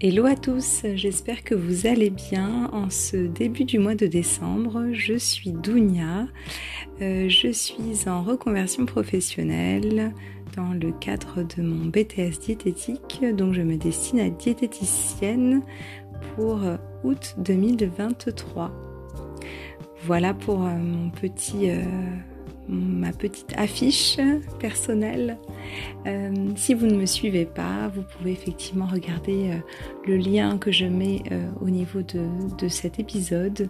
Hello à tous, j'espère que vous allez bien en ce début du mois de décembre. Je suis Dounia, euh, je suis en reconversion professionnelle dans le cadre de mon BTS diététique, donc je me destine à diététicienne pour août 2023. Voilà pour euh, mon petit... Euh, ma petite affiche personnelle. Euh, si vous ne me suivez pas, vous pouvez effectivement regarder euh, le lien que je mets euh, au niveau de, cet épisode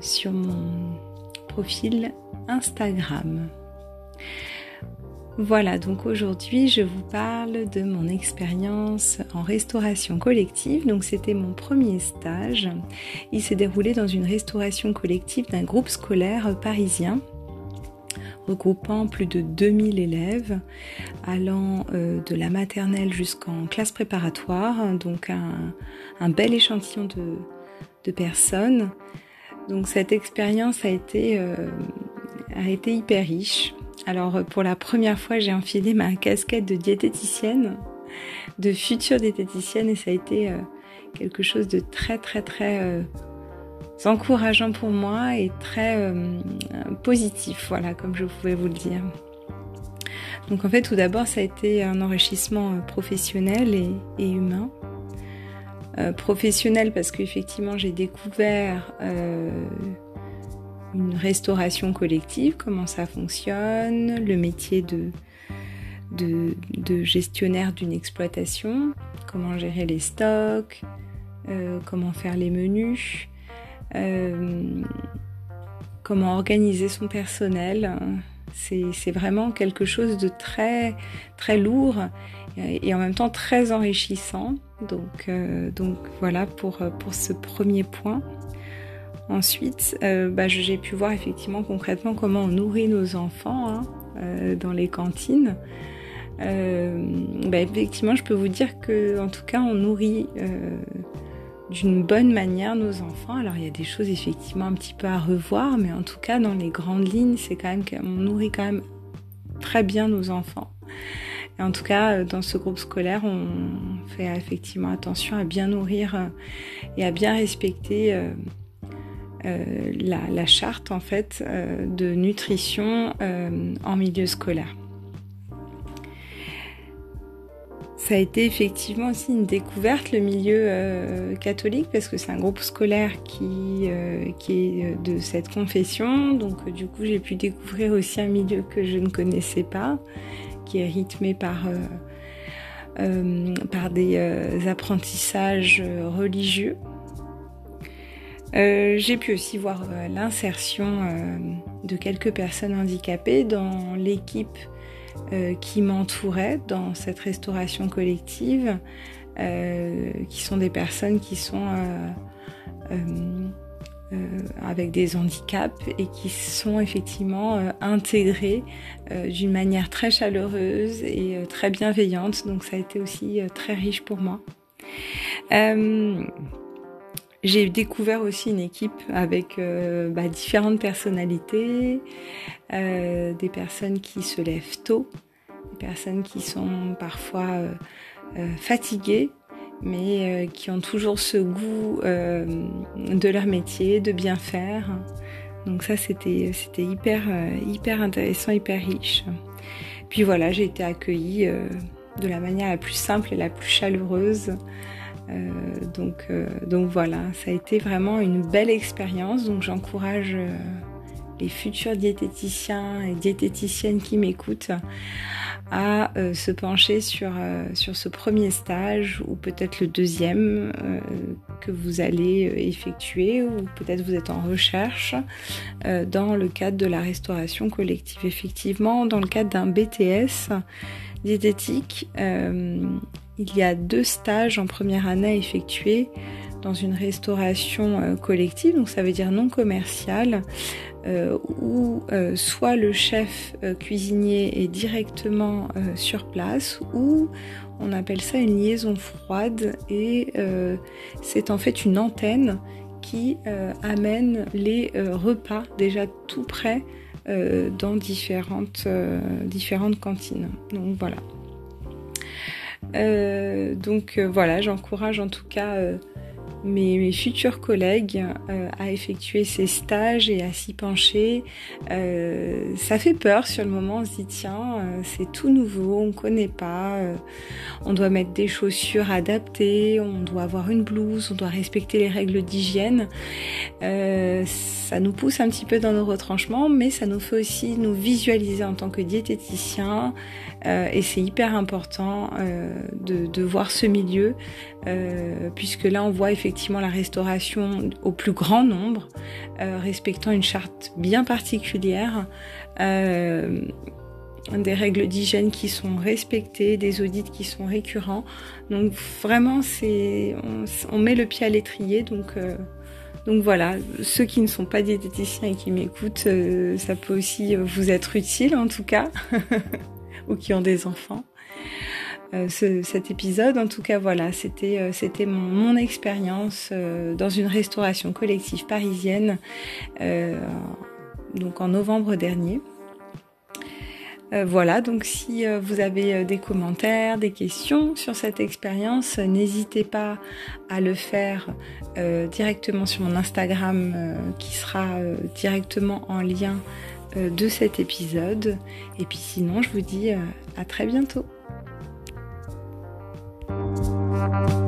sur mon profil Instagram. Voilà, donc aujourd'hui je vous parle de mon expérience en restauration collective. Donc c'était mon premier stage. Il s'est déroulé dans une restauration collective d'un groupe scolaire parisien regroupant plus de 2000 élèves, allant euh, de la maternelle jusqu'en classe préparatoire, donc un, bel échantillon de, personnes. Donc cette expérience a été, euh, hyper riche. Alors pour la première fois, j'ai enfilé ma casquette de diététicienne, de future diététicienne, et ça a été euh, quelque chose de très très très encourageant pour moi et très euh, positif, voilà, comme je pouvais vous le dire. Donc en fait, tout d'abord, ça a été un enrichissement euh, professionnel et, humain. Euh, professionnel parce qu'effectivement, j'ai découvert une restauration collective, comment ça fonctionne, le métier de, gestionnaire d'une exploitation, comment gérer les stocks, comment faire les menus, comment organiser son personnel. C'est vraiment quelque chose de très très lourd et en même temps très enrichissant. Donc, euh, voilà pour, pour ce premier point. Ensuite, euh, bah, j'ai pu voir effectivement concrètement comment on nourrit nos enfants hein, dans les cantines. Bah, effectivement, je peux vous dire que en tout cas, on nourrit d'une bonne manière nos enfants. Alors il y a des choses effectivement un petit peu à revoir, mais en tout cas dans les grandes lignes, c'est quand même qu'on nourrit quand même très bien nos enfants. Et en tout cas, euh, dans ce groupe scolaire, on fait effectivement attention à bien nourrir euh, et à bien respecter euh, la, charte en fait de nutrition en milieu scolaire. Ça a été effectivement aussi une découverte, le milieu euh, catholique, parce que c'est un groupe scolaire qui, euh, est euh, de cette confession. Donc du coup, j'ai pu découvrir aussi un milieu que je ne connaissais pas, qui est rythmé par, par des apprentissages religieux. j'ai pu aussi voir l'insertion de quelques personnes handicapées dans l'équipe euh, qui m'entouraient dans cette restauration collective, euh, qui sont des personnes qui sont euh, avec des handicaps et qui sont effectivement intégrées d'une manière très chaleureuse et très bienveillante. Donc ça a été aussi très riche pour moi. J'ai découvert aussi une équipe avec euh, bah, différentes personnalités, euh, des personnes qui se lèvent tôt, des personnes qui sont parfois euh, fatiguées, mais qui ont toujours ce goût de leur métier, de bien faire. Donc ça, c'était c'était hyper hyper intéressant, hyper riche. Puis voilà, j'ai été accueillie de la manière la plus simple et la plus chaleureuse. Euh, donc, euh, donc voilà, ça a été vraiment une belle expérience. Donc j'encourage euh, les futurs diététiciens et diététiciennes qui m'écoutent à se pencher sur, sur ce premier stage ou peut-être le deuxième que vous allez effectuer ou peut-être vous êtes en recherche dans le cadre de la restauration collective. Effectivement, dans le cadre d'un BTS diététique, il y a deux stages en première année à effectuer dans une restauration euh, collective, donc ça veut dire non commerciale, euh, où euh, soit le chef cuisinier est directement sur place, ou on appelle ça une liaison froide, et c'est en fait une antenne qui amène les repas déjà tout prêts dans différentes, différentes cantines. Donc voilà. Donc voilà, j'encourage en tout cas mes, futurs collègues euh, à effectuer ces stages et à s'y pencher. Euh, ça fait peur sur le moment, on se dit tiens, euh, c'est tout nouveau, on ne connaît pas, on doit mettre des chaussures adaptées, on doit avoir une blouse, on doit respecter les règles d'hygiène. ça nous pousse un petit peu dans nos retranchements, mais ça nous fait aussi nous visualiser en tant que diététicien, et c'est hyper important de, de, voir ce milieu, puisque là on voit effectivement effectivement la restauration au plus grand nombre, euh, respectant une charte bien particulière, euh, des règles d'hygiène qui sont respectées, des audits qui sont récurrents. Donc vraiment, c'est on, met le pied à l'étrier. Donc euh, donc voilà, ceux qui ne sont pas diététiciens et qui m'écoutent, ça peut aussi vous être utile en tout cas, ou qui ont des enfants. Euh, cet épisode. En tout cas, voilà, c'était euh, mon, expérience euh, dans une restauration collective parisienne, donc en novembre dernier. voilà, donc si vous avez des commentaires, des questions sur cette expérience, n'hésitez pas à le faire directement sur mon Instagram qui sera directement en lien de cet épisode. Et puis sinon, je vous dis à très bientôt. Bye.